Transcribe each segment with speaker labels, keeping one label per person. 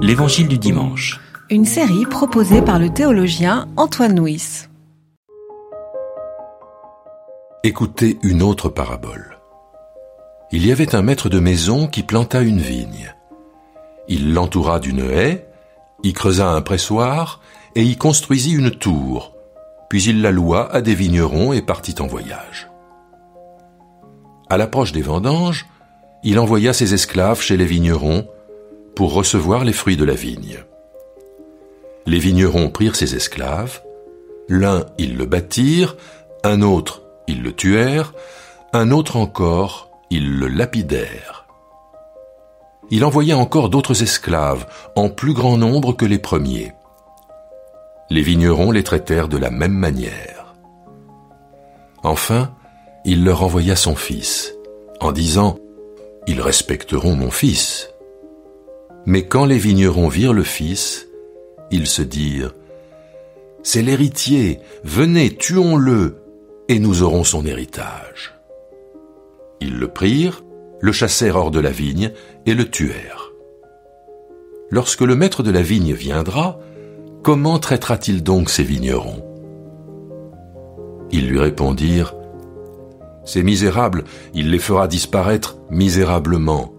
Speaker 1: L'Évangile du dimanche.
Speaker 2: Une série proposée par le théologien Antoine Nuis.
Speaker 3: Écoutez une autre parabole. Il y avait un maître de maison qui planta une vigne. Il l'entoura d'une haie, y creusa un pressoir et y construisit une tour, puis il la loua à des vignerons et partit en voyage. À l'approche des vendanges, il envoya ses esclaves chez les vignerons pour recevoir les fruits de la vigne. Les vignerons prirent ses esclaves, l'un ils le battirent, un autre ils le tuèrent, un autre encore ils le lapidèrent. Il envoya encore d'autres esclaves, en plus grand nombre que les premiers. Les vignerons les traitèrent de la même manière. Enfin, il leur envoya son fils, en disant Ils respecteront mon fils. Mais quand les vignerons virent le fils, ils se dirent C'est l'héritier, venez, tuons-le, et nous aurons son héritage. Ils le prirent, le chassèrent hors de la vigne et le tuèrent. Lorsque le maître de la vigne viendra, comment traitera-t-il donc ces vignerons? Ils lui répondirent ces misérables, il les fera disparaître misérablement,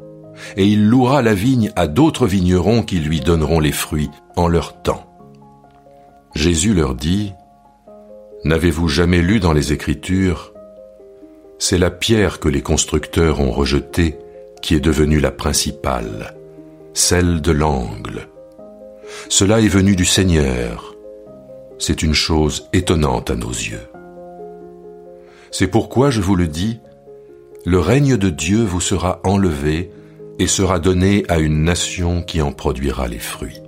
Speaker 3: et il louera la vigne à d'autres vignerons qui lui donneront les fruits en leur temps. Jésus leur dit, N'avez-vous jamais lu dans les Écritures C'est la pierre que les constructeurs ont rejetée qui est devenue la principale, celle de l'angle. Cela est venu du Seigneur. C'est une chose étonnante à nos yeux. C'est pourquoi je vous le dis, le règne de Dieu vous sera enlevé et sera donné à une nation qui en produira les fruits.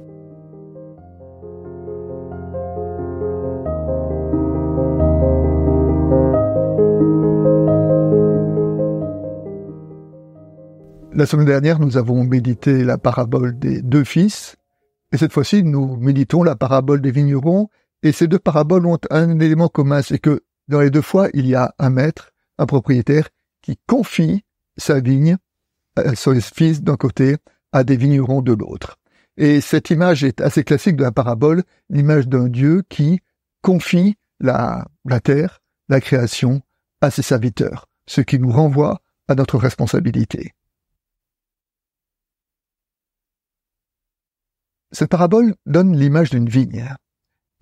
Speaker 4: La semaine dernière, nous avons médité la parabole des deux fils, et cette fois-ci, nous méditons la parabole des vignerons, et ces deux paraboles ont un élément commun, c'est que dans les deux fois, il y a un maître, un propriétaire, qui confie sa vigne, euh, son fils d'un côté, à des vignerons de l'autre. Et cette image est assez classique de la parabole, l'image d'un Dieu qui confie la, la terre, la création, à ses serviteurs, ce qui nous renvoie à notre responsabilité. Cette parabole donne l'image d'une vigne.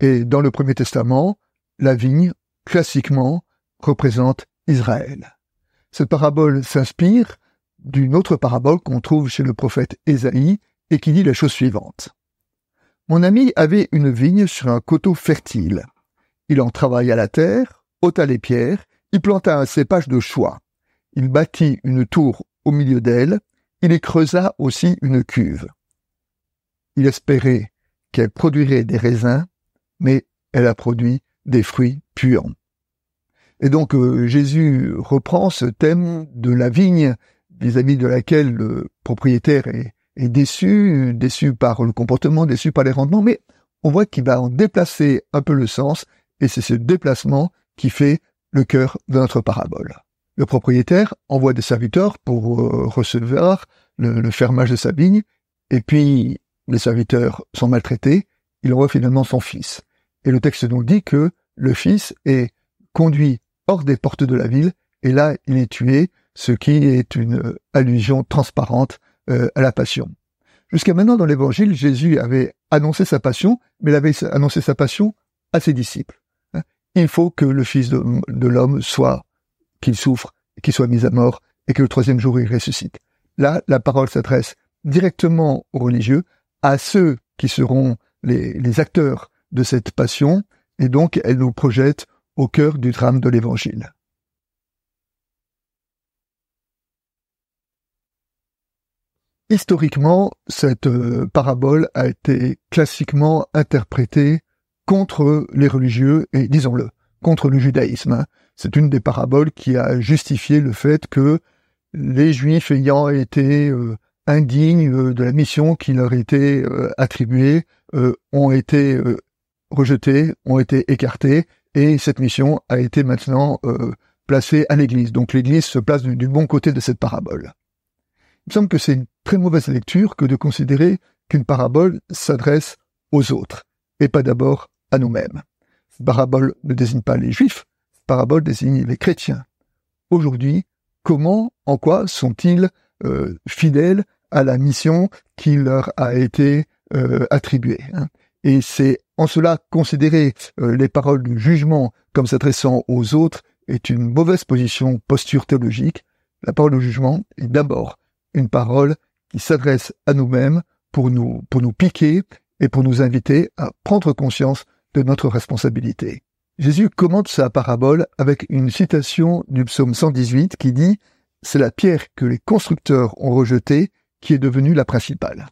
Speaker 4: Et dans le Premier Testament, la vigne classiquement, représente Israël. Cette parabole s'inspire d'une autre parabole qu'on trouve chez le prophète Ésaïe et qui dit la chose suivante. Mon ami avait une vigne sur un coteau fertile. Il en travailla la terre, ôta les pierres, il planta un cépage de choix. Il bâtit une tour au milieu d'elle, il y creusa aussi une cuve. Il espérait qu'elle produirait des raisins, mais elle a produit des fruits puants. Et donc euh, Jésus reprend ce thème de la vigne vis-à-vis de laquelle le propriétaire est, déçu, déçu par le comportement, déçu par les rendements, mais on voit qu'il va en déplacer un peu le sens, et c'est ce déplacement qui fait le cœur de notre parabole. Le propriétaire envoie des serviteurs pour euh, recevoir le, fermage de sa vigne, et puis les serviteurs sont maltraités, il envoie finalement son fils. Et le texte nous dit que le fils est conduit hors des portes de la ville, et là il est tué, ce qui est une euh, allusion transparente euh, à la passion. Jusqu'à maintenant dans l'évangile, Jésus avait annoncé sa passion, mais il avait annoncé sa passion à ses disciples. Hein. Il faut que le Fils de, l'homme soit, qu'il souffre, qu'il soit mis à mort, et que le troisième jour il ressuscite. Là, la parole s'adresse directement aux religieux, à ceux qui seront les acteurs de cette passion, et donc elle nous projette au cœur du drame de l'Évangile. Historiquement, cette euh, parabole a été classiquement interprétée contre les religieux et, disons-le, contre le judaïsme. Hein. C'est une des paraboles qui a justifié le fait que les juifs ayant été euh, indignes euh, de la mission qui leur était attribuée ont été rejetés, ont été écartés, et cette mission a été maintenant placée à l'Église. Donc l'Église se place du, bon côté de cette parabole. Me semble que c'est une très mauvaise lecture que de considérer qu'une parabole s'adresse aux autres et pas d'abord à nous-mêmes. Parabole ne désigne pas les juifs, parabole désigne les chrétiens. Aujourd'hui, comment, en quoi sont-ils euh, fidèles à la mission qui leur a été euh, attribuée hein? Et c'est en cela considérer euh, les paroles du jugement comme s'adressant aux autres est une mauvaise position posture théologique. La parole du jugement est d'abord une parole qui s'adresse à nous-mêmes pour nous, piquer et pour nous inviter à prendre conscience de notre responsabilité. Jésus commente sa parabole avec une citation du psaume 118 qui dit C'est la pierre que les constructeurs ont rejetée qui est devenue la principale.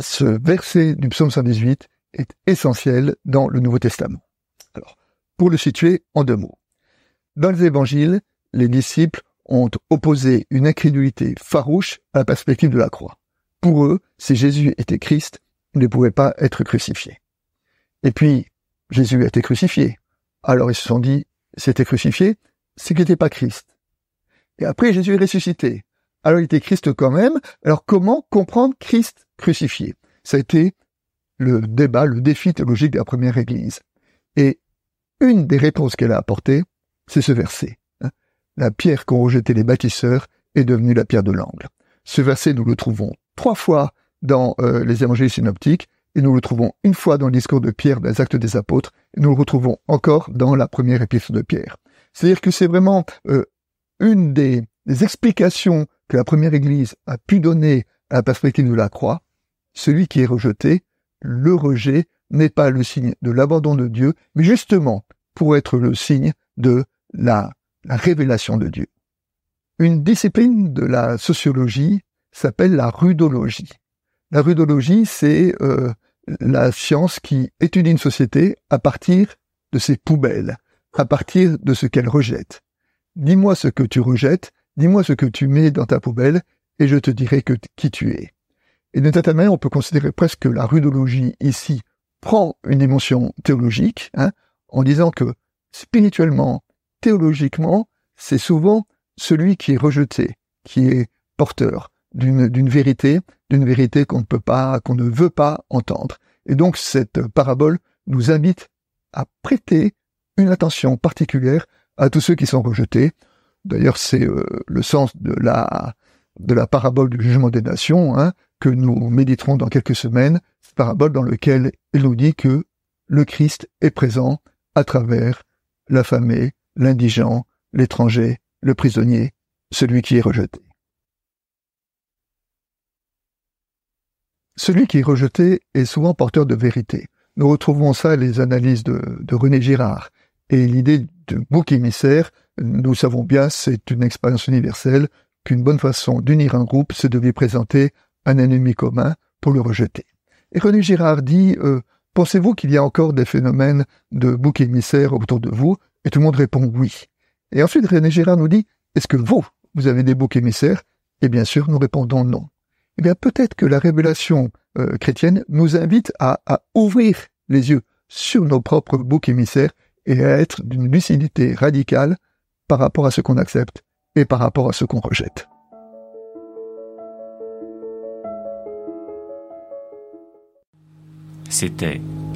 Speaker 4: Ce verset du psaume 118 est essentiel dans le Nouveau Testament. Alors, pour le situer en deux mots. Dans les évangiles, les disciples ont opposé une incrédulité farouche à la perspective de la croix. Pour eux, si Jésus était Christ, il ne pouvait pas être crucifié. Et puis, Jésus a été crucifié. Alors ils se sont dit, c'était crucifié, c'est qu'il n'était pas Christ. Et après, Jésus est ressuscité. Alors il était Christ quand même. Alors comment comprendre Christ crucifié? Ça a été le débat, le défi théologique de la première Église. Et une des réponses qu'elle a apportées, c'est ce verset la pierre qu'ont rejeté les bâtisseurs est devenue la pierre de l'angle. Ce verset, nous le trouvons trois fois dans euh, les évangiles synoptiques, et nous le trouvons une fois dans le discours de Pierre des Actes des Apôtres, et nous le retrouvons encore dans la première épître de Pierre. C'est-à-dire que c'est vraiment euh, une des, des, explications que la première Église a pu donner à la perspective de la croix. Celui qui est rejeté, le rejet n'est pas le signe de l'abandon de Dieu, mais justement pour être le signe de la la révélation de Dieu. Une discipline de la sociologie s'appelle la rudologie. La rudologie, c'est euh, la science qui étudie une société à partir de ses poubelles, à partir de ce qu'elle rejette. Dis-moi ce que tu rejettes, dis-moi ce que tu mets dans ta poubelle, et je te dirai qui tu es. Et de cette manière, on peut considérer presque que la rudologie ici prend une dimension théologique, hein, en disant que spirituellement, théologiquement, c'est souvent celui qui est rejeté, qui est porteur d'une vérité, d'une vérité qu'on ne peut pas, qu'on ne veut pas entendre. Et donc cette parabole nous invite à prêter une attention particulière à tous ceux qui sont rejetés. D'ailleurs, c'est euh, le sens de la la parabole du jugement des nations hein, que nous méditerons dans quelques semaines. Cette parabole dans laquelle il nous dit que le Christ est présent à travers l'affamé, l'indigent, l'étranger, le prisonnier, celui qui est rejeté. Celui qui est rejeté est souvent porteur de vérité. Nous retrouvons ça les analyses de, René Girard. Et l'idée de bouc émissaire, nous savons bien, c'est une expérience universelle, qu'une bonne façon d'unir un groupe, c'est de lui présenter un ennemi commun pour le rejeter. Et René Girard dit, euh, pensez-vous qu'il y a encore des phénomènes de bouc émissaire autour de vous? Et tout le monde répond oui. Et ensuite, René Girard nous dit, est-ce que vous, vous avez des boucs émissaires? Et bien sûr, nous répondons non. Eh bien, peut-être que la révélation euh, chrétienne nous invite à, à, ouvrir les yeux sur nos propres boucs émissaires et à être d'une lucidité radicale par rapport à ce qu'on accepte et par rapport à ce qu'on rejette.
Speaker 1: C'était